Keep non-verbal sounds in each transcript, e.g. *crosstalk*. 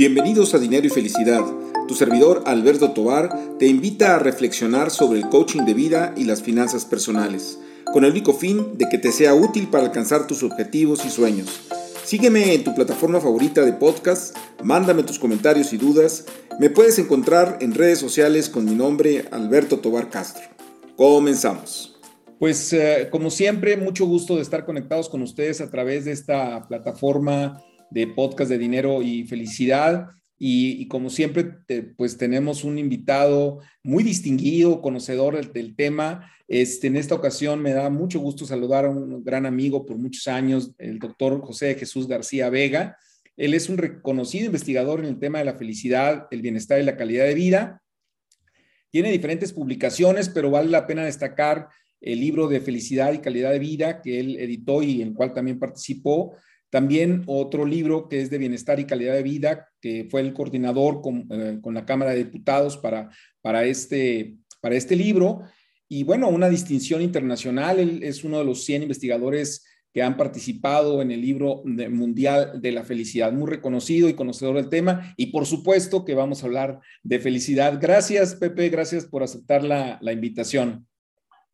Bienvenidos a Dinero y Felicidad. Tu servidor Alberto Tobar te invita a reflexionar sobre el coaching de vida y las finanzas personales, con el único fin de que te sea útil para alcanzar tus objetivos y sueños. Sígueme en tu plataforma favorita de podcast, mándame tus comentarios y dudas. Me puedes encontrar en redes sociales con mi nombre Alberto Tobar Castro. Comenzamos. Pues eh, como siempre, mucho gusto de estar conectados con ustedes a través de esta plataforma de podcast de dinero y felicidad. Y, como siempre, pues tenemos un invitado muy distinguido, conocedor del, tema. Este, en esta ocasión me da mucho gusto saludar a un gran amigo por muchos años, el doctor José Jesús García Vega. Él es un reconocido investigador en el tema de la felicidad, el bienestar y la calidad de vida. Tiene diferentes publicaciones, pero vale la pena destacar el libro de felicidad y calidad de vida que él editó y en el cual también participó, también otro libro que es de bienestar y calidad de vida, que fue el coordinador con, eh, la Cámara de Diputados para, para, este, para este libro. Y bueno, una distinción internacional. Él es uno de los 100 investigadores que han participado en el libro mundial de la felicidad, muy reconocido y conocedor del tema. Y por supuesto que vamos a hablar de felicidad. Gracias, Pepe, gracias por aceptar la, la invitación.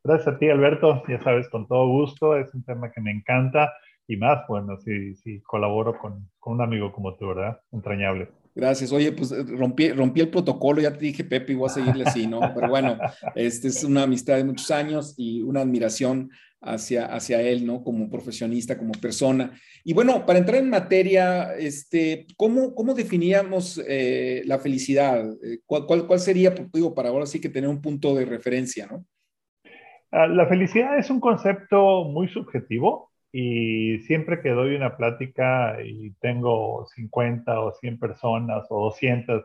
Gracias a ti, Alberto. Ya sabes, con todo gusto. Es un tema que me encanta y más, bueno, si, si colaboro con, con, un amigo como tú, ¿verdad? Entrañable. Gracias. Oye, pues eh, rompí, rompí el protocolo, ya te dije, Pepe, y voy a seguirle así, ¿no? *laughs* Pero bueno, este es una amistad de muchos años y una admiración hacia, hacia él, ¿no? Como profesionista, como persona. Y bueno, para entrar en materia, este, ¿cómo, cómo definíamos eh, la felicidad? Eh, ¿Cuál, cuál, cuál sería, pues, digo, para ahora sí que tener un punto de referencia, ¿no? Ah, la felicidad es un concepto muy subjetivo y siempre que doy una plática y tengo 50 o 100 personas o 200,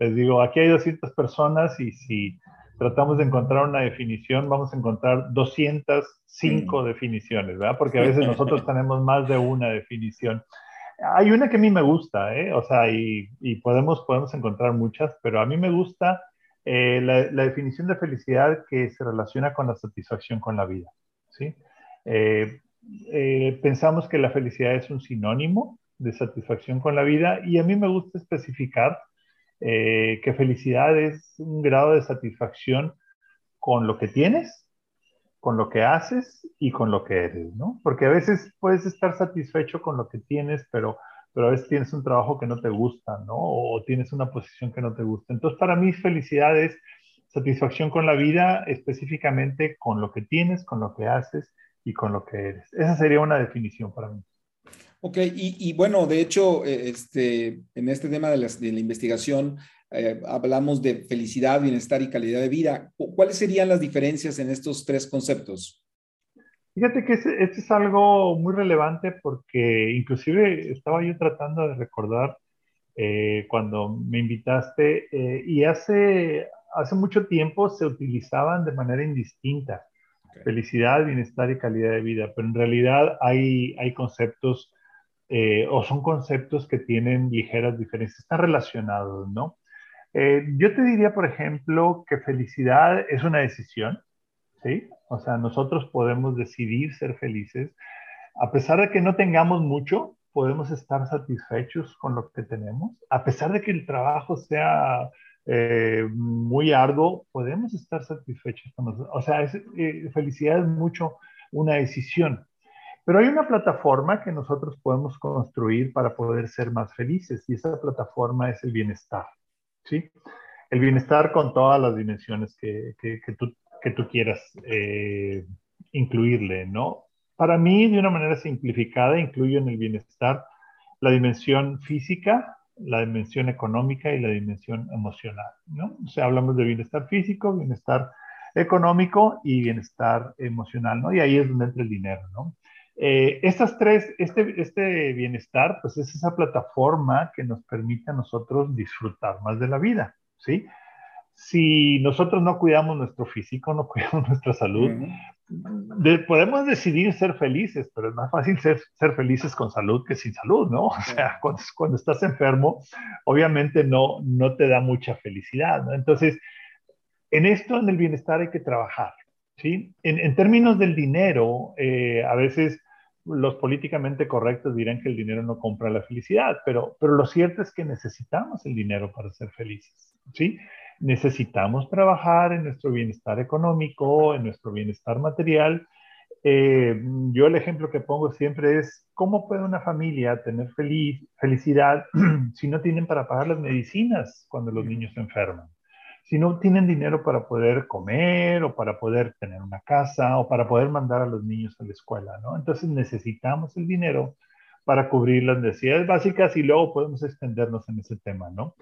les digo, aquí hay 200 personas y si tratamos de encontrar una definición, vamos a encontrar 205 definiciones, ¿verdad? Porque a veces nosotros *laughs* tenemos más de una definición. Hay una que a mí me gusta, ¿eh? O sea, y, podemos, podemos encontrar muchas, pero a mí me gusta eh, la, definición de felicidad que se relaciona con la satisfacción con la vida, ¿sí? Eh, eh, pensamos que la felicidad es un sinónimo de satisfacción con la vida y a mí me gusta especificar eh, que felicidad es un grado de satisfacción con lo que tienes, con lo que haces y con lo que eres, ¿no? Porque a veces puedes estar satisfecho con lo que tienes, pero, pero a veces tienes un trabajo que no te gusta, ¿no? O tienes una posición que no te gusta. Entonces, para mí, felicidad es satisfacción con la vida, específicamente con lo que tienes, con lo que haces y con lo que eres. Esa sería una definición para mí. Ok, y, bueno, de hecho, eh, este, en este tema de, la investigación eh, hablamos de felicidad, bienestar y calidad de vida. ¿Cuáles serían las diferencias en estos tres conceptos? Fíjate que este, es algo muy relevante porque inclusive estaba yo tratando de recordar eh, cuando me invitaste y hace, hace mucho tiempo se utilizaban de manera indistinta felicidad, bienestar y calidad de vida, pero en realidad hay, hay conceptos eh, o son conceptos que tienen ligeras diferencias, están relacionados, ¿no? Eh, yo te diría, por ejemplo, que felicidad es una decisión, ¿sí? O sea, nosotros podemos decidir ser felices. A pesar de que no tengamos mucho, podemos estar satisfechos con lo que tenemos. A pesar de que el trabajo sea eh, muy arduo, podemos estar satisfechos con nosotros. O sea, eh, felicidad es mucho una decisión. Pero hay una plataforma que nosotros podemos construir para poder ser más felices y esa plataforma es el bienestar. ¿sí? El bienestar con todas las dimensiones que, que, tú, que tú, quieras eh, incluirle, ¿no? Para mí, de una manera simplificada, incluyo en el bienestar la dimensión física, la dimensión económica y la dimensión emocional, ¿no? O sea, hablamos de bienestar físico, bienestar económico y bienestar emocional, ¿no? Y ahí es donde entra el dinero, ¿no? Eh, estas tres, este, este bienestar, pues es esa plataforma que nos permite a nosotros disfrutar más de la vida, ¿sí? Si nosotros no cuidamos nuestro físico, no *laughs* cuidamos nuestra salud, podemos decidir ser felices, pero es más fácil ser, ser, felices con salud que sin salud, ¿no? *laughs* O sea, cuando, cuando, estás enfermo, obviamente no, no te da mucha felicidad, ¿no? Entonces, en esto, en el bienestar hay que trabajar, ¿sí? En, en términos del dinero, eh, a veces los políticamente correctos dirán que el dinero no compra la felicidad, pero, pero lo cierto es que necesitamos el dinero para ser felices, ¿sí? Necesitamos trabajar en nuestro bienestar económico, en nuestro bienestar material. Eh, yo el ejemplo que pongo siempre es, ¿cómo puede una familia tener feliz, felicidad *clears throat* si no tienen para pagar las medicinas cuando los niños se enferman? si no tienen dinero para poder comer o para poder tener una casa o para poder mandar a los niños a la escuela, ¿no? Entonces necesitamos el dinero para cubrir las necesidades básicas y luego podemos extendernos en ese tema, ¿no?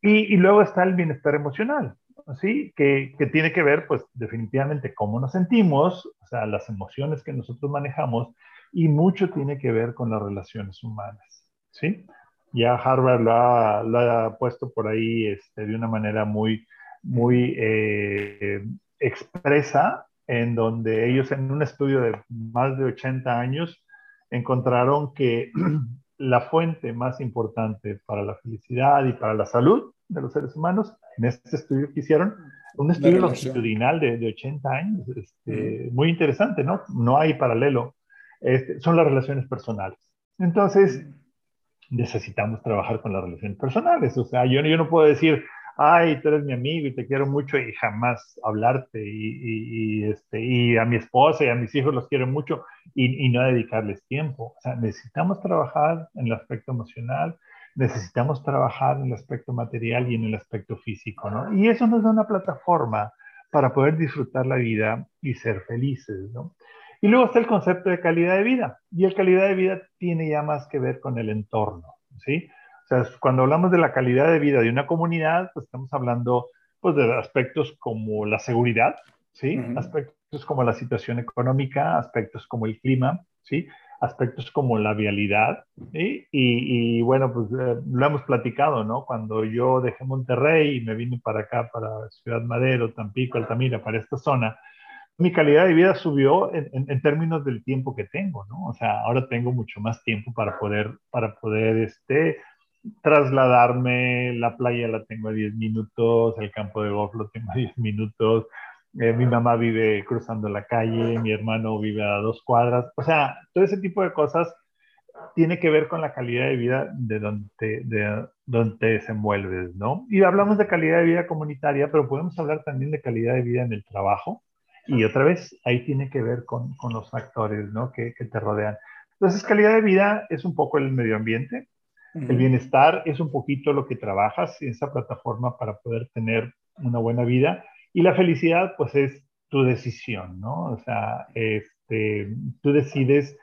Y, y luego está el bienestar emocional, ¿sí? Que, que, tiene que ver, pues, definitivamente cómo nos sentimos, o sea, las emociones que nosotros manejamos y mucho tiene que ver con las relaciones humanas, ¿sí? Ya Harvard lo ha, lo ha puesto por ahí este, de una manera muy, muy eh, expresa, en donde ellos en un estudio de más de 80 años encontraron que *clears throat* la fuente más importante para la felicidad y para la salud de los seres humanos, en este estudio que hicieron, un estudio longitudinal de, de 80 años, este, muy interesante, ¿no? No hay paralelo, este, son las relaciones personales. Entonces, necesitamos trabajar con las relaciones personales, o sea, yo, yo no puedo decir, ay, tú eres mi amigo y te quiero mucho y jamás hablarte y, este, y a mi esposa y a mis hijos los quiero mucho y, y, no dedicarles tiempo. O sea, necesitamos trabajar en el aspecto emocional, necesitamos trabajar en el aspecto material y en el aspecto físico, ¿no? Y eso nos da una plataforma para poder disfrutar la vida y ser felices, ¿no? Y luego está el concepto de calidad de vida. Y el calidad de vida tiene ya más que ver con el entorno, ¿sí? O sea, cuando hablamos de la calidad de vida de una comunidad, pues estamos hablando pues, de aspectos como la seguridad, ¿sí? Aspectos como la situación económica, aspectos como el clima, ¿sí? Aspectos como la vialidad, ¿sí? y, y, bueno, pues eh, lo hemos platicado, ¿no? Cuando yo dejé Monterrey y me vine para acá, para Ciudad Madero, Tampico, Altamira, para esta zona, mi calidad de vida subió en, en, en, términos del tiempo que tengo, ¿no? O sea, ahora tengo mucho más tiempo para poder, para poder, este, trasladarme, la playa la tengo a 10 minutos, el campo de golf lo tengo a 10 minutos, eh, mi mamá vive cruzando la calle, mi hermano vive a dos cuadras, o sea, todo ese tipo de cosas tiene que ver con la calidad de vida de donde, de donde te desenvuelves, ¿no? Y hablamos de calidad de vida comunitaria, pero podemos hablar también de calidad de vida en el trabajo. Y otra vez, ahí tiene que ver con, con los factores, ¿no? Que, que te rodean. Entonces, calidad de vida es un poco el medio ambiente, el bienestar es un poquito lo que trabajas en esa plataforma para poder tener una buena vida y la felicidad pues es tu decisión, ¿no? O sea, este, tú decides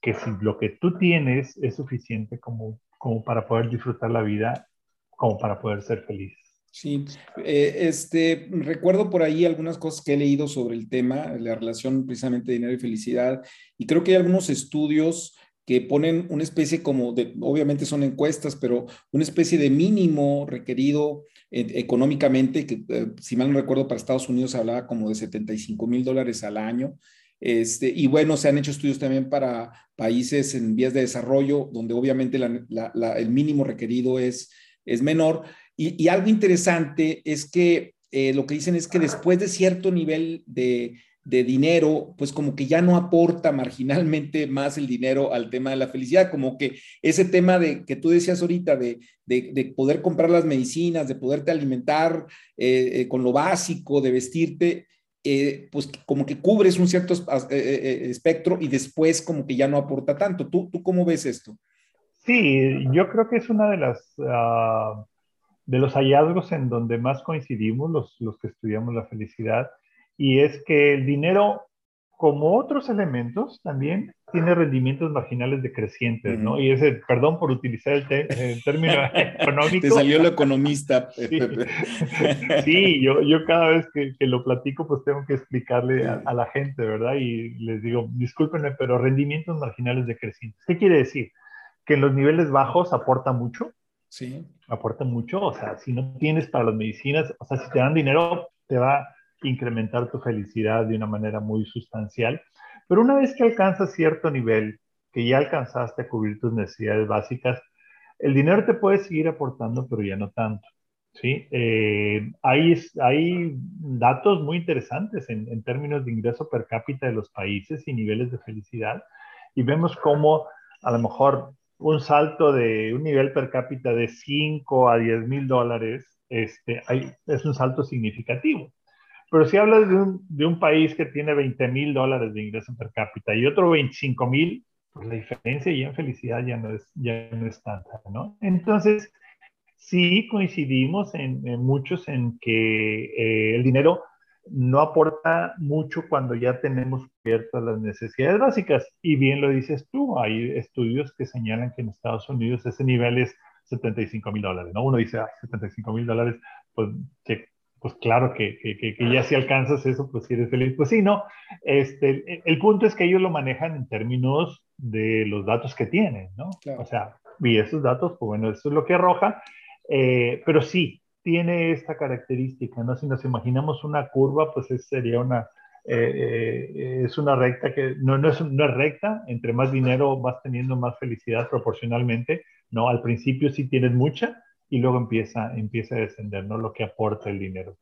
que si lo que tú tienes es suficiente como, como para poder disfrutar la vida, como para poder ser feliz. Sí, eh, este, recuerdo por ahí algunas cosas que he leído sobre el tema, la relación precisamente de dinero y felicidad, y creo que hay algunos estudios que ponen una especie como obviamente son encuestas, pero una especie de mínimo requerido eh, económicamente, que eh, si mal no recuerdo para Estados Unidos se hablaba como de 75 mil dólares al año. Este, y bueno, se han hecho estudios también para países en vías de desarrollo, donde obviamente el mínimo requerido es, es menor. Y, algo interesante es que eh, lo que dicen es que después de cierto nivel de, de dinero, pues como que ya no aporta marginalmente más el dinero al tema de la felicidad, como que ese tema de que tú decías ahorita, de, de, poder comprar las medicinas, de poderte alimentar eh, eh, con lo básico, de vestirte, eh, pues como que cubres un cierto espectro y después como que ya no aporta tanto. ¿Tú, tú cómo ves esto? Sí, yo creo que es una de las... Ah, de los hallazgos en donde más coincidimos los, los que estudiamos la felicidad, y es que el dinero, como otros elementos, también tiene rendimientos marginales decrecientes, ¿no? Y ese, perdón por utilizar el, término *laughs* económico. Te salió el economista. *laughs* *laughs* Sí, yo, yo cada vez que, que, lo platico, pues tengo que explicarle a, a, la gente, ¿verdad? Y les digo, discúlpenme, pero rendimientos marginales decrecientes. ¿Qué quiere decir? Que en los niveles bajos aporta mucho. Sí. Aporta mucho, o sea, si no tienes para las medicinas, o sea, si te dan dinero, te va incrementar tu felicidad de una manera muy sustancial. Pero una vez que alcanzas cierto nivel, que ya alcanzaste a cubrir tus necesidades básicas, el dinero te puede seguir aportando, pero ya no tanto. ¿sí? Eh, hay, hay datos muy interesantes en, términos de ingreso per cápita de los países y niveles de felicidad. y vemos cómo a lo mejor un salto de un nivel per cápita de 5 a 10 mil dólares este, es un salto significativo. Pero si hablas de un, de un país que tiene 20 mil dólares de ingreso per cápita y otro 25 mil, pues la diferencia ya en felicidad ya no es, ya no es tanta, ¿no? Entonces, sí coincidimos en, muchos en que eh, el dinero no aporta mucho cuando ya tenemos cubiertas las necesidades básicas. Y bien lo dices tú, hay estudios que señalan que en Estados Unidos ese nivel es 75 mil dólares, ¿no? Uno dice, ah, 75 mil dólares, pues, pues claro que, que, que, ya si alcanzas eso, pues si eres feliz. Pues sí, no. Este, el, punto es que ellos lo manejan en términos de los datos que tienen, ¿no? O sea, y esos datos, pues bueno, eso es lo que arroja. Eh, pero sí, tiene esta característica, ¿no? Si nos imaginamos una curva, pues sería una, eh, eh, es una recta que no, no, es, no es recta, entre más dinero vas teniendo más felicidad proporcionalmente, ¿no? Al principio sí tienes mucha y luego empieza, empieza a descender, ¿no? Lo que aporta el dinero.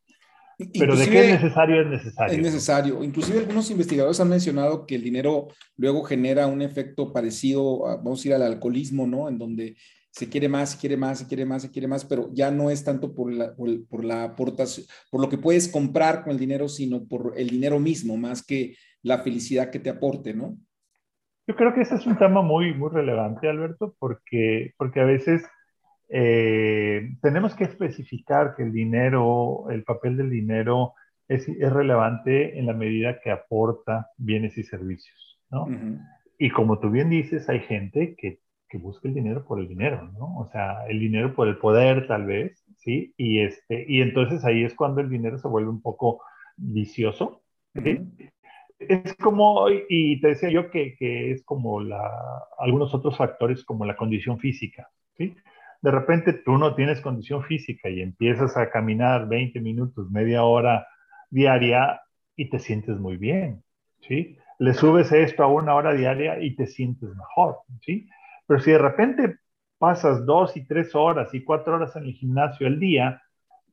Pero de qué es necesario es necesario. Es necesario. Inclusive algunos investigadores han mencionado que el dinero luego genera un efecto parecido, vamos a ir al alcoholismo, ¿no? En donde se quiere más, se quiere más, se quiere más, se quiere más, pero ya no es tanto por la, por, la aportación, por lo que puedes comprar con el dinero, sino por el dinero mismo, más que la felicidad que te aporte, ¿no? Yo creo que ese es un tema muy, muy relevante, Alberto, porque, porque a veces eh, tenemos que especificar que el dinero, el papel del dinero es, es relevante en la medida que aporta bienes y servicios, ¿no? Y como tú bien dices, hay gente que que busque el dinero por el dinero, ¿no? O sea, el dinero por el poder, tal vez, ¿sí? Y, este, y entonces ahí es cuando el dinero se vuelve un poco vicioso, ¿sí? Es como, y te decía yo que, que, es como la, algunos otros factores como la condición física, ¿sí? De repente tú no tienes condición física y empiezas a caminar 20 minutos, media hora diaria y te sientes muy bien, ¿sí? Le subes esto a una hora diaria y te sientes mejor, ¿sí? Pero si de repente pasas dos y tres horas y cuatro horas en el gimnasio al día,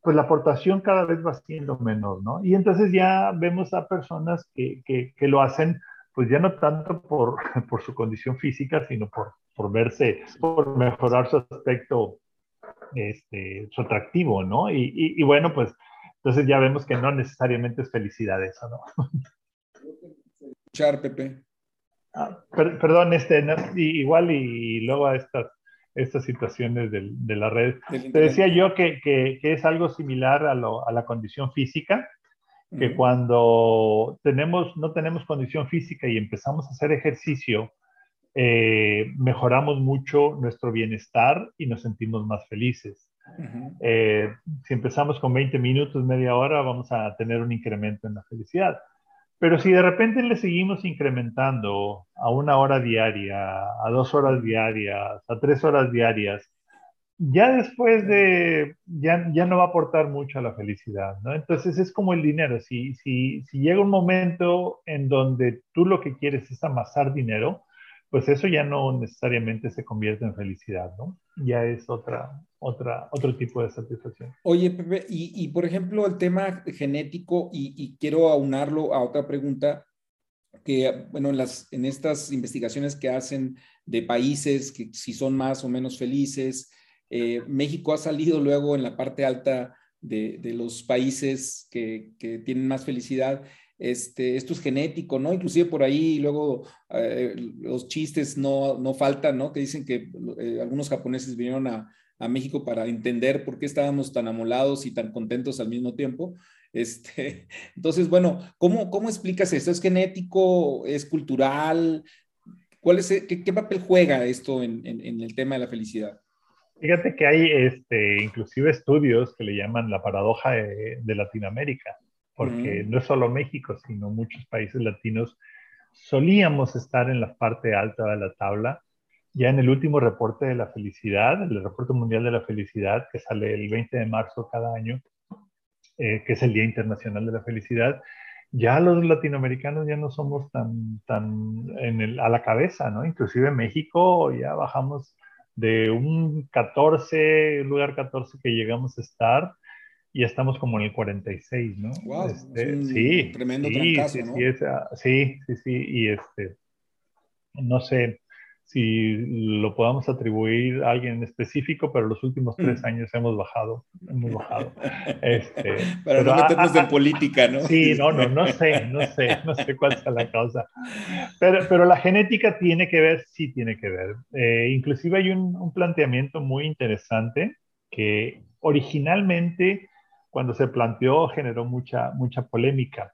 pues la aportación cada vez va siendo menor, ¿no? Y entonces ya vemos a personas que, que, lo hacen, pues ya no tanto por, *laughs* por su condición física, sino por, por verse, por mejorar su aspecto, este, su atractivo, ¿no? Y, y, bueno, pues entonces ya vemos que no necesariamente es felicidad eso, ¿no? *laughs* Char, Pepe. Ah, perdón, este, igual y, luego a estas, estas situaciones de, de la red. Te decía yo que, que, es algo similar a, lo, a la condición física, que cuando tenemos, no tenemos condición física y empezamos a hacer ejercicio, eh, mejoramos mucho nuestro bienestar y nos sentimos más felices. Eh, si empezamos con 20 minutos, media hora, vamos a tener un incremento en la felicidad. Pero si de repente le seguimos incrementando a una hora diaria, a dos horas diarias, a tres horas diarias, ya después de, ya, ya no va a aportar mucho a la felicidad, ¿no? Entonces es como el dinero, si, si, si llega un momento en donde tú lo que quieres es amasar dinero, pues eso ya no necesariamente se convierte en felicidad, ¿no? Ya es otra, otra, otro tipo de satisfacción. Oye, Pepe, y, por ejemplo, el tema genético, y, quiero aunarlo a otra pregunta, que, bueno, en, las, en estas investigaciones que hacen de países que si son más o menos felices, eh, México ha salido luego en la parte alta de, los países que, tienen más felicidad este, esto es genético, ¿no? Inclusive por ahí luego eh, los chistes no, no faltan, ¿no? Que dicen que eh, algunos japoneses vinieron a, México para entender por qué estábamos tan amolados y tan contentos al mismo tiempo. Este, *laughs* entonces, bueno, ¿cómo, ¿cómo explicas esto? ¿Es genético? ¿Es cultural? ¿Cuál es, qué, papel juega esto en, el tema de la felicidad? Fíjate que hay este, inclusive estudios que le llaman la paradoja de, de Latinoamérica porque no es solo México, sino muchos países latinos solíamos estar en la parte alta de la tabla. Ya en el último reporte de la felicidad, el reporte mundial de la felicidad, que sale el 20 de marzo cada año, eh, que es el Día Internacional de la Felicidad, ya los latinoamericanos ya no somos tan, tan en el, a la cabeza, ¿no? Inclusive en México ya bajamos de un 14, lugar 14 que llegamos a estar, y estamos como en el 46, ¿no? Wow, este, sí, tremendo sí, sí, ¿no? Sí, sí, sí, y este no sé si lo podamos atribuir a alguien en específico, pero los últimos tres mm. años hemos bajado, hemos bajado. Este, *laughs* pero, no meternos en política, ¿no? Sí, no, no, no sé, no sé, no sé cuál es la causa. Pero, pero la genética tiene que ver, sí tiene que ver. Eh, inclusive hay un, un planteamiento muy interesante que originalmente cuando se planteó generó mucha, mucha polémica.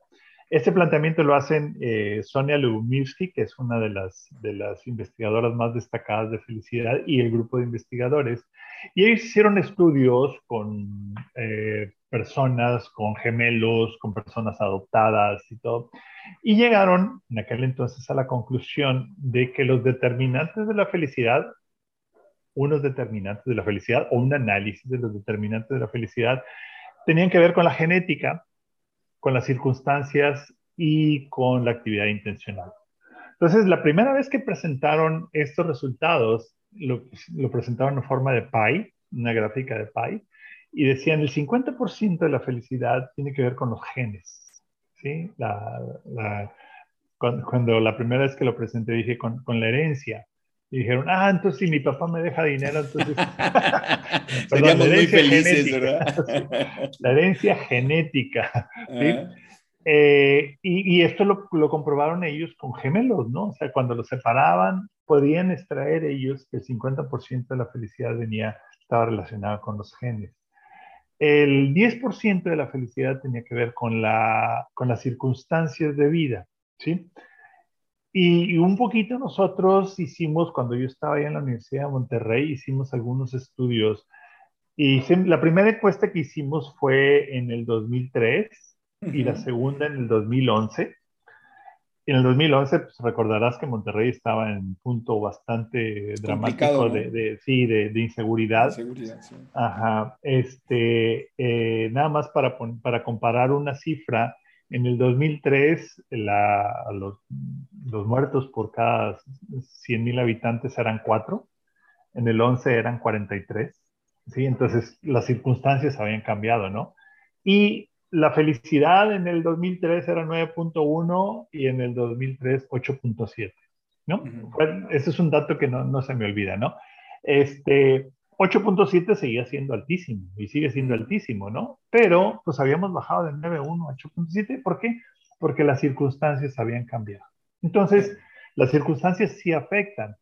Este planteamiento lo hacen eh, Sonia Lubinsky, que es una de las, de las investigadoras más destacadas de felicidad, y el grupo de investigadores. Y ellos hicieron estudios con eh, personas, con gemelos, con personas adoptadas y todo. Y llegaron en aquel entonces a la conclusión de que los determinantes de la felicidad, unos determinantes de la felicidad o un análisis de los determinantes de la felicidad, tenían que ver con la genética con las circunstancias y con la actividad intencional. Entonces, la primera vez que presentaron estos resultados, lo, presentaron en forma de pie, una gráfica de pie, y decían el 50% de la felicidad tiene que ver con los genes. ¿sí? cuando, la primera vez que lo presenté dije con la herencia. Y dijeron, ah, entonces si mi papá me deja dinero, entonces... *laughs* *laughs* Seríamos muy felices, ¿verdad? *laughs* la herencia genética. Eh, y, esto lo, lo, comprobaron ellos con gemelos, ¿no? O sea, cuando los separaban, podían extraer ellos que el 50% de la felicidad venía, estaba relacionada con los genes. El 10% de la felicidad tenía que ver con, la, con las circunstancias de vida, ¿sí? Y, un poquito nosotros hicimos, cuando yo estaba ahí en la Universidad de Monterrey, hicimos algunos estudios. Y la primera encuesta que hicimos fue en el 2003 y la segunda en el 2011. En el 2011, pues recordarás que Monterrey estaba en un punto bastante dramático de, sí, de, inseguridad. Inseguridad, sí. Ajá. Este, eh, nada más para, para comparar una cifra, en el 2003, los, muertos por cada 100.000 habitantes eran 4, en el 11 eran 43, ¿sí? Entonces las circunstancias habían cambiado, ¿no? Y la felicidad en el 2003 era 9.1 y en el 2003 8.7, ¿no? Ese es un dato que no, no se me olvida, ¿no? Este, 8.7 seguía siendo altísimo y sigue siendo altísimo, ¿no? Pero pues habíamos bajado de 9.1 a 8.7. ¿Por qué? Porque las circunstancias habían cambiado. Entonces, las circunstancias sí afectan.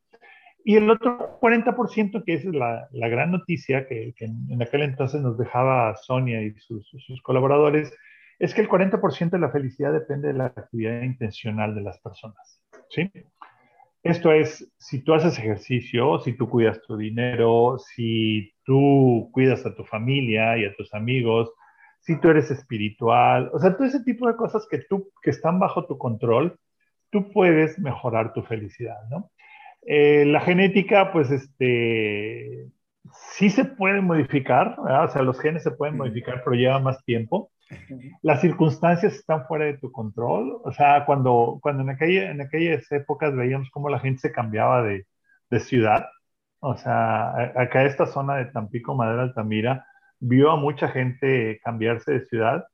Y el otro 40%, que es la, la gran noticia que, en, aquel entonces nos dejaba Sonia y sus, sus colaboradores, es que el 40% de la felicidad depende de la actividad intencional de las personas. ¿sí? Esto es, si tú haces ejercicio, si tú cuidas tu dinero, si tú cuidas a tu familia y a tus amigos, si tú eres espiritual, o sea, todo ese tipo de cosas que, tú, que están bajo tu control, tú puedes mejorar tu felicidad, ¿no? Eh, la genética, pues, este, sí se puede modificar, o sea, los genes se pueden modificar, pero lleva más tiempo las circunstancias están fuera de tu control. O sea, cuando, cuando en, aquella, en aquellas épocas veíamos cómo la gente se cambiaba de, de ciudad, o sea, acá esta zona de Tampico, Madera, Altamira, vio a mucha gente cambiarse de ciudad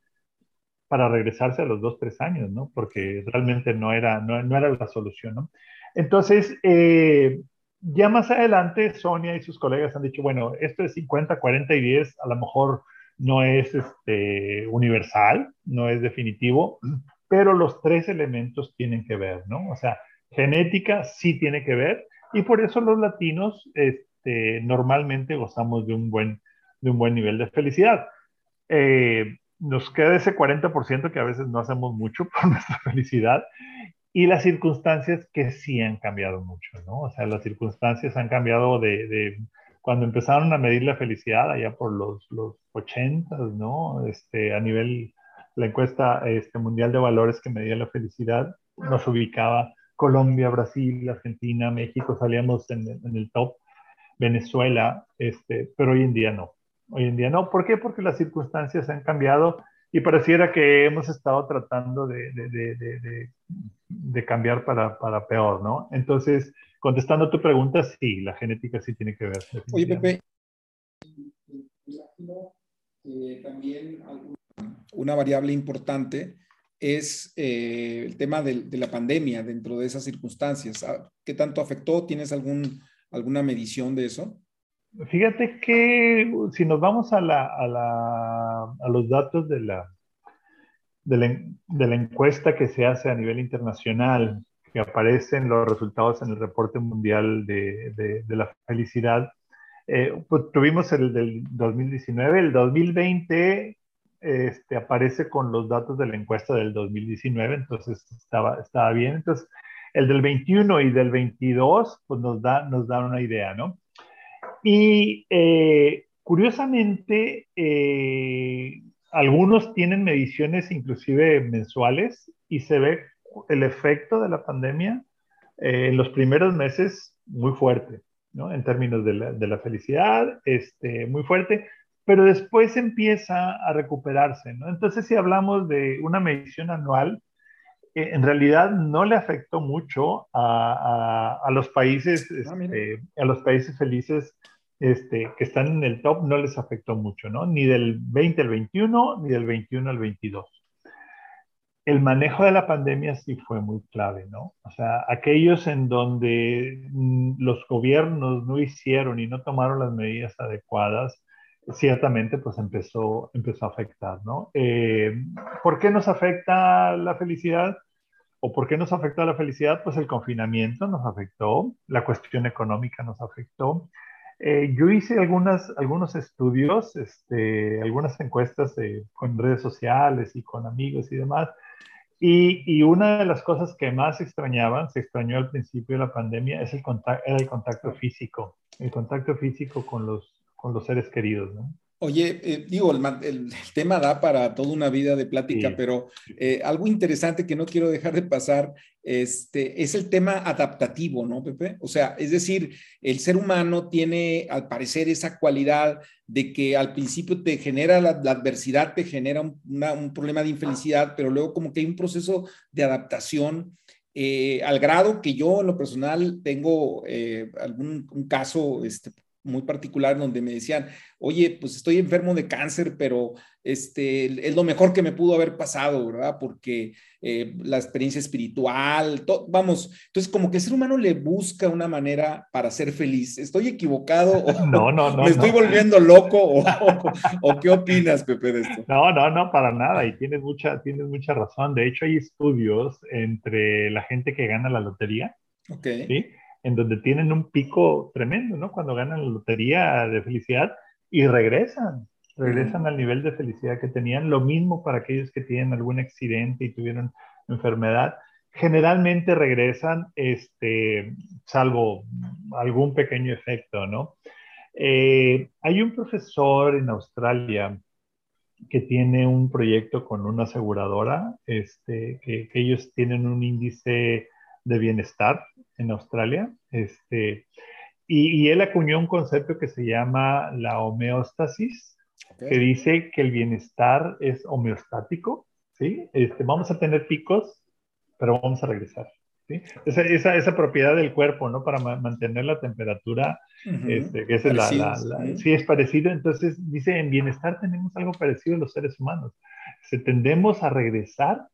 para regresarse a los dos, tres años, ¿no? Porque realmente no era, no, no era la solución, ¿no? Entonces, eh, ya más adelante, Sonia y sus colegas han dicho, bueno, esto es 50, 40 y 10, a lo mejor no es este, universal, no es definitivo, pero los tres elementos tienen que ver, ¿no? O sea, genética sí tiene que ver y por eso los latinos este, normalmente gozamos de un buen, de un buen nivel de felicidad. Eh, nos queda ese 40% que a veces no hacemos mucho por *laughs* nuestra felicidad y las circunstancias que sí han cambiado mucho, ¿no? O sea, las circunstancias han cambiado de cuando empezaron a medir la felicidad allá por los, los 80, ¿no? Este, a nivel, la encuesta este, mundial de valores que medía la felicidad nos ubicaba Colombia, Brasil, Argentina, México, salíamos en, en el top, Venezuela, este, pero hoy en día no. Hoy en día no. ¿Por qué? Porque las circunstancias han cambiado y pareciera que hemos estado tratando de, de, de, de cambiar para, para, peor, ¿no? Entonces, contestando tu pregunta, sí, la genética sí tiene que ver. Oye, Pepe, también una variable importante es eh, el tema de, la pandemia dentro de esas circunstancias. Ah, ¿Qué tanto afectó? ¿Tienes algún, alguna medición de eso? Fíjate que si nos vamos a, la, a, la, a los datos de la, de la, de, la, encuesta que se hace a nivel internacional, que aparecen los resultados en el reporte mundial de, de, la felicidad, eh, pues tuvimos el del 2019, el 2020 este, aparece con los datos de la encuesta del 2019, entonces estaba, estaba bien. Entonces, el del 21 y del 22, pues nos da, nos da una idea, ¿no? Y eh, curiosamente, eh, algunos tienen mediciones inclusive mensuales y se ve el efecto de la pandemia eh, en los primeros meses muy fuerte, ¿no? En términos de la, de la felicidad, este, muy fuerte pero después empieza a recuperarse, ¿no? Entonces, si hablamos de una medición anual, eh, en realidad no le afectó mucho a, a, los países, ah, este, a los países felices este, que están en el top, no les afectó mucho, ¿no? Ni del 20 al 21, ni del 21 al 22. El manejo de la pandemia sí fue muy clave, ¿no? O sea, aquellos en donde mm, los gobiernos no hicieron y no tomaron las medidas adecuadas, ciertamente pues empezó, empezó a afectar, ¿no? Eh, ¿Por qué nos afecta la felicidad? ¿O por qué nos afectó la felicidad? Pues el confinamiento nos afectó, la cuestión económica nos afectó. Eh, yo hice algunas, algunos estudios, este, algunas encuestas con redes sociales y con amigos y demás, y, y, una de las cosas que más extrañaban, se extrañó al principio de la pandemia, es el contacto, era el contacto físico, el contacto físico con los, con los seres queridos, ¿no? Oye, eh, digo, el, tema da para toda una vida de plática, pero eh, algo interesante que no quiero dejar de pasar este, es el tema adaptativo, ¿no, Pepe? O sea, es decir, el ser humano tiene, al parecer, esa cualidad de que al principio te genera la, adversidad, te genera un, problema de infelicidad, pero luego como que hay un proceso de adaptación. Eh, al grado que yo en lo personal tengo algún un caso este, muy particular donde me decían, oye, pues estoy enfermo de cáncer, pero este, es lo mejor que me pudo haber pasado, ¿verdad? Porque eh, la experiencia espiritual, vamos, entonces como que el ser humano le busca una manera para ser feliz. ¿Estoy equivocado? O, *laughs* no, no, no. ¿Me estoy volviendo loco? O, qué opinas, Pepe, de esto? No, no, no, para nada. Y tienes mucha, tienes mucha razón. De hecho, hay estudios entre la gente que gana la lotería. Ok. ¿sí? En donde tienen un pico tremendo, ¿no? Cuando ganan la lotería de felicidad y regresan, regresan al nivel de felicidad que tenían. Lo mismo para aquellos que tienen algún accidente y tuvieron enfermedad. Generalmente regresan, este, salvo algún pequeño efecto, ¿no? Eh, hay un profesor en Australia que tiene un proyecto con una aseguradora, este, que ellos tienen un índice de bienestar en Australia. Este, y, él acuñó un concepto que se llama la homeostasis, que dice que el bienestar es homeostático. ¿sí? Este, vamos a tener picos, pero vamos a regresar. ¿sí? Esa, esa, esa, propiedad del cuerpo, ¿no? Para mantener la temperatura, este, que es la, la, sí es parecido. Entonces, dice, en bienestar tenemos algo parecido a los seres humanos. Se tendemos a regresar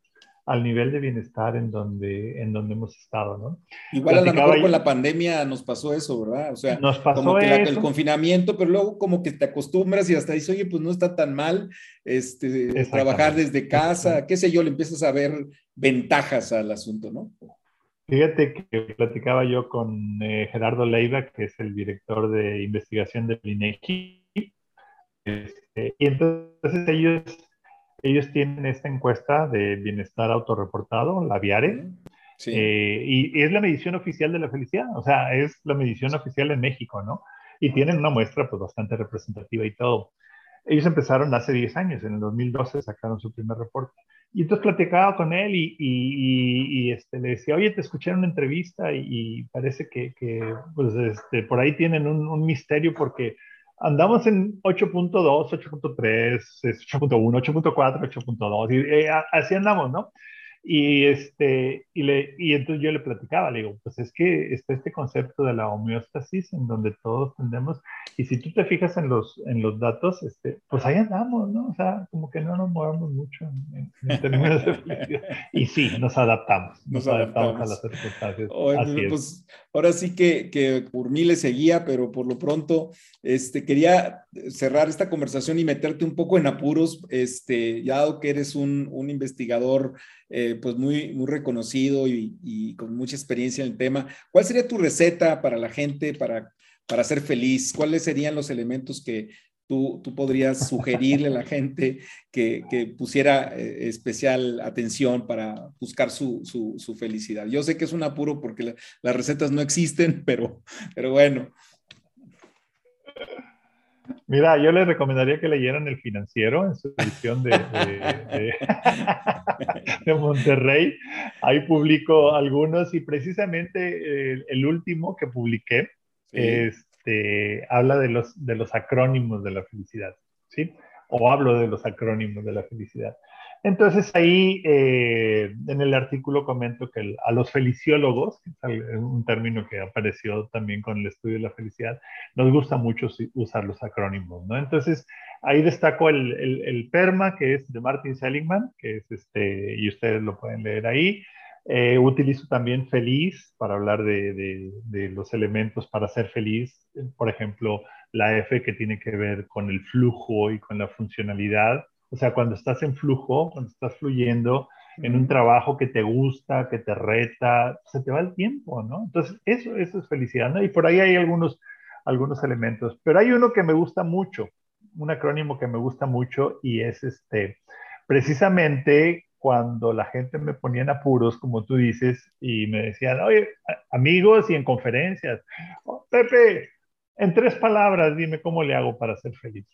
al nivel de bienestar en donde, en donde hemos estado, ¿no? Igual a lo mejor con la pandemia nos pasó eso, ¿verdad? O sea, nos pasó como que el confinamiento, pero luego como que te acostumbras y hasta dices, oye, pues no está tan mal este, trabajar desde casa, qué sé yo, le empiezas a ver ventajas al asunto, ¿no? Fíjate que platicaba yo con eh, Gerardo Leiva, que es el director de investigación del INEGI, este, y entonces ellos ellos tienen esta encuesta de bienestar autorreportado, la VIARE, eh, y, es la medición oficial de la felicidad, o sea, es la medición oficial en México, ¿no? Y tienen una muestra pues bastante representativa y todo. Ellos empezaron hace 10 años, en el 2012 sacaron su primer reporte. Y entonces platicaba con él y, y, este, le decía, oye, te escuché en una entrevista y, parece que, que pues, este, por ahí tienen un, un misterio porque andamos en 8.2, 8.3, 8.1, 8.4, 8.2, y eh, así andamos, ¿no? Y, este, y, le, y entonces yo le platicaba, le digo, pues es que está este concepto de la homeostasis en donde todos tendemos, y si tú te fijas en los, en los datos, este, pues ahí andamos, ¿no? O sea, como que no nos movemos mucho en, términos de felicidad. Y sí, nos adaptamos, nos, adaptamos. a las circunstancias. pues, ahora sí que, que por mí le seguía, pero por lo pronto este, quería cerrar esta conversación y meterte un poco en apuros, este, ya dado que eres un, un investigador eh, pues muy, muy reconocido y, con mucha experiencia en el tema. ¿Cuál sería tu receta para la gente para, para ser feliz? ¿Cuáles serían los elementos que tú, tú podrías sugerirle a la gente que, que pusiera eh, especial atención para buscar su, su, su, felicidad? Yo sé que es un apuro porque las recetas no existen, *laughs* pero, pero bueno. Mira, yo les recomendaría que leyeran El Financiero en su edición de, de, Monterrey. Ahí publico algunos y precisamente el, último que publiqué este, habla de los, de los acrónimos de la felicidad, ¿sí? O hablo de los acrónimos de la felicidad. Entonces ahí eh, en el artículo comento que a los feliciólogos, un término que apareció también con el estudio de la felicidad, nos gusta mucho usar los acrónimos, ¿no? Entonces ahí destaco el, el, PERMA, que es de Martin Seligman, que es este, y ustedes lo pueden leer ahí. Eh, utilizo también feliz para hablar de, de, de los elementos para ser feliz, por ejemplo, la F que tiene que ver con el flujo y con la funcionalidad o sea, cuando estás en flujo, cuando estás fluyendo en un trabajo que te gusta, que te reta, se te va el tiempo, ¿no? Entonces, eso, eso es felicidad, ¿no? Y por ahí hay algunos, algunos elementos. Pero hay uno que me gusta mucho, un acrónimo que me gusta mucho y es este, precisamente cuando la gente me ponía en apuros, como tú dices, y me decían, oye, amigos y en conferencias, oh, Pepe, en tres palabras, dime cómo le hago para ser feliz.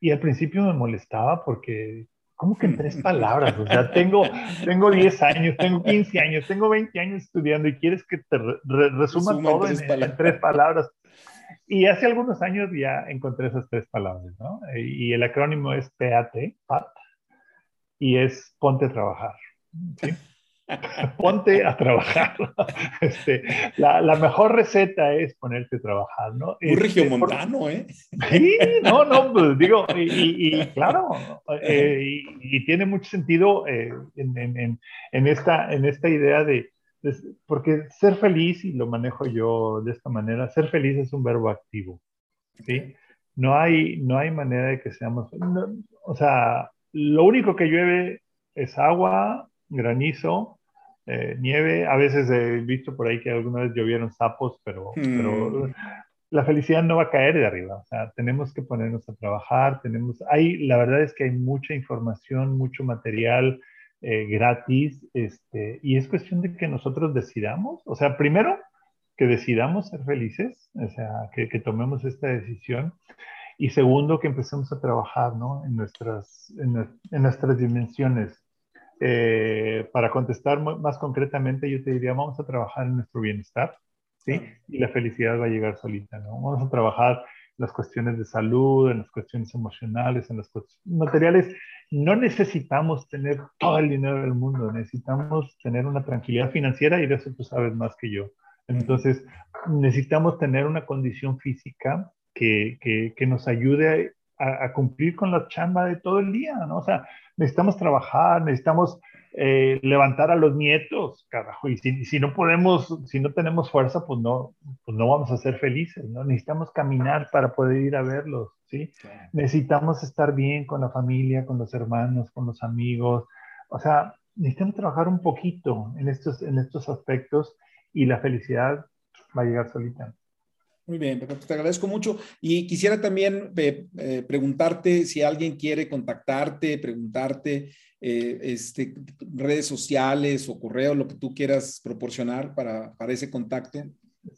Y al principio me molestaba porque, ¿cómo que en tres *laughs* palabras? O sea, tengo, tengo 10 años, tengo 15 años, tengo 20 años estudiando y quieres que te resuma todo en, tres palabras. Y hace algunos años ya encontré esas tres palabras, ¿no? Y el acrónimo es PAT, PAT, y es ponte a trabajar. ¿sí? *laughs* ponte a trabajar. *laughs* Este, la, la, mejor receta es ponerte a trabajar, ¿no? Un regiomontano, ¿eh? Sí, no, no, pues digo, y, y, *laughs* claro, eh, y, tiene mucho sentido eh, en, en, en, esta, en esta idea de, porque ser feliz, y lo manejo yo de esta manera, ser feliz es un verbo activo, ¿sí? No hay, no hay manera de que seamos, o sea, lo único que llueve es agua, granizo, eh, nieve. A veces he visto por ahí que alguna vez llovieron sapos, pero, pero la felicidad no va a caer de arriba. O sea, tenemos que ponernos a trabajar. Tenemos, hay, la verdad es que hay mucha información, mucho material eh, gratis, este, y es cuestión de que nosotros decidamos. O sea, primero, que decidamos ser felices, o sea, que, que tomemos esta decisión. Y segundo, que empecemos a trabajar ¿no? en, nuestras, en, en nuestras dimensiones eh, para contestar más concretamente, yo te diría, vamos a trabajar en nuestro bienestar, ¿sí? Y la felicidad va a llegar solita, ¿no? Vamos a trabajar en las cuestiones de salud, en las cuestiones emocionales, en las cuestiones materiales. No necesitamos tener todo el dinero del mundo, necesitamos tener una tranquilidad financiera y de eso tú sabes más que yo. Entonces, necesitamos tener una condición física que, que, que nos ayude a, a, cumplir con la chamba de todo el día, ¿no? O sea, necesitamos trabajar, necesitamos eh, levantar a los nietos, carajo, y si, no podemos, si no tenemos fuerza, pues no, pues no vamos a ser felices, ¿no? Necesitamos caminar para poder ir a verlos, ¿sí? Necesitamos estar bien con la familia, con los hermanos, con los amigos, o sea, necesitamos trabajar un poquito en estos, en estos aspectos y la felicidad va a llegar solita. Muy bien, te agradezco mucho. Y quisiera también eh, eh, preguntarte si alguien quiere contactarte, preguntarte eh, este, redes sociales o correo, lo que tú quieras proporcionar para, para ese contacto.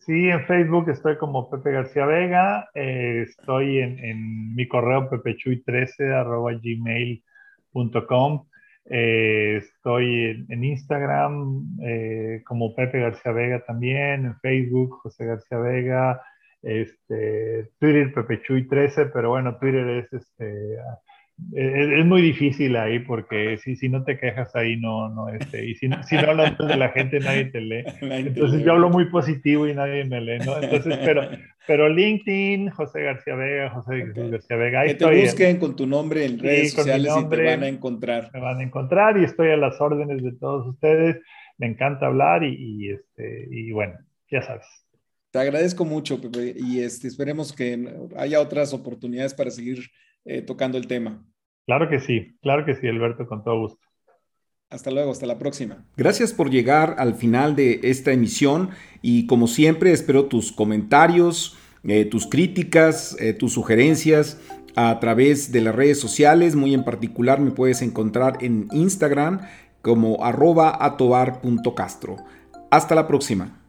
Sí, en Facebook estoy como Pepe García Vega, estoy en, mi correo pepechuy13 arroba gmail.com. estoy en, en Instagram como Pepe García Vega también, en Facebook José García Vega, este, Twitter Pepechuy13, pero bueno, Twitter es este, es, muy difícil ahí porque si, si no te quejas ahí no, no este, y si, si no hablas de la gente nadie te lee. *laughs* Entonces yo hablo muy positivo y nadie me lee, ¿no? Entonces, pero, *laughs* pero LinkedIn, José García Vega, José García Vega. Ahí que te busquen con tu nombre en redes sociales y te van a encontrar. Me van a encontrar y estoy a las órdenes de todos ustedes. Me encanta hablar y, y este, y bueno, ya sabes. Te agradezco mucho, Pepe, y este, esperemos que haya otras oportunidades para seguir eh, tocando el tema. Claro que sí, claro que sí, Alberto, con todo gusto. Hasta luego, hasta la próxima. Gracias por llegar al final de esta emisión y como siempre espero tus comentarios, eh, tus críticas, eh, tus sugerencias a través de las redes sociales. Muy en particular me puedes encontrar en Instagram como arroba atobar.castro. Hasta la próxima.